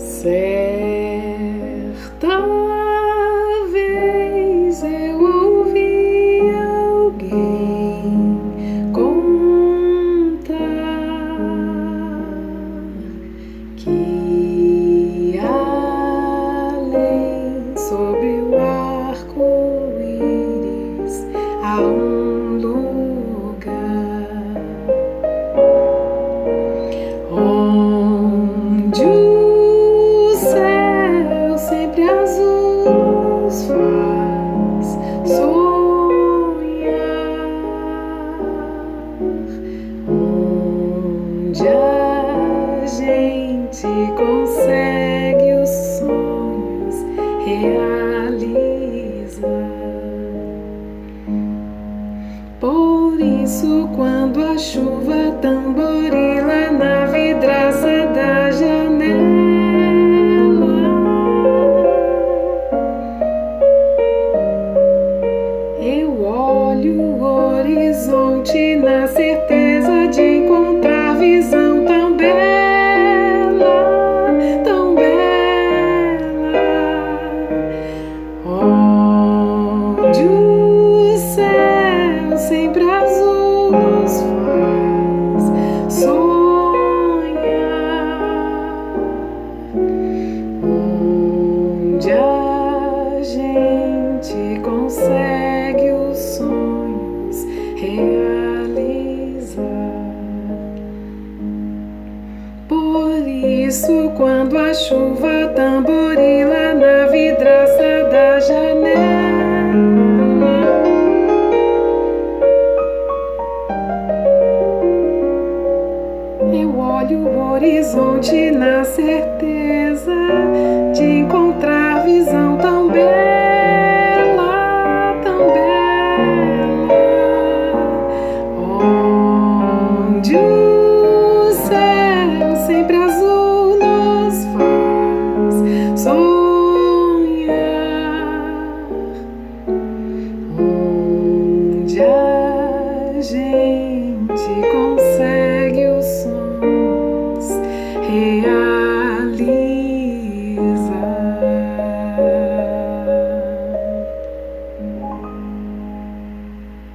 Certa vez eu ouvi alguém contar que além sobre o arco-íris há um onde a gente consegue os sonhos realizar. Por isso, quando a chuva tamborila na vidraça da janela, eu olho o horizonte na certeza gente consegue os sonhos realizar. Por isso, quando a chuva tamborila na vidraça da janela, eu olho o horizonte na certeza de encontrar sonhar, onde a gente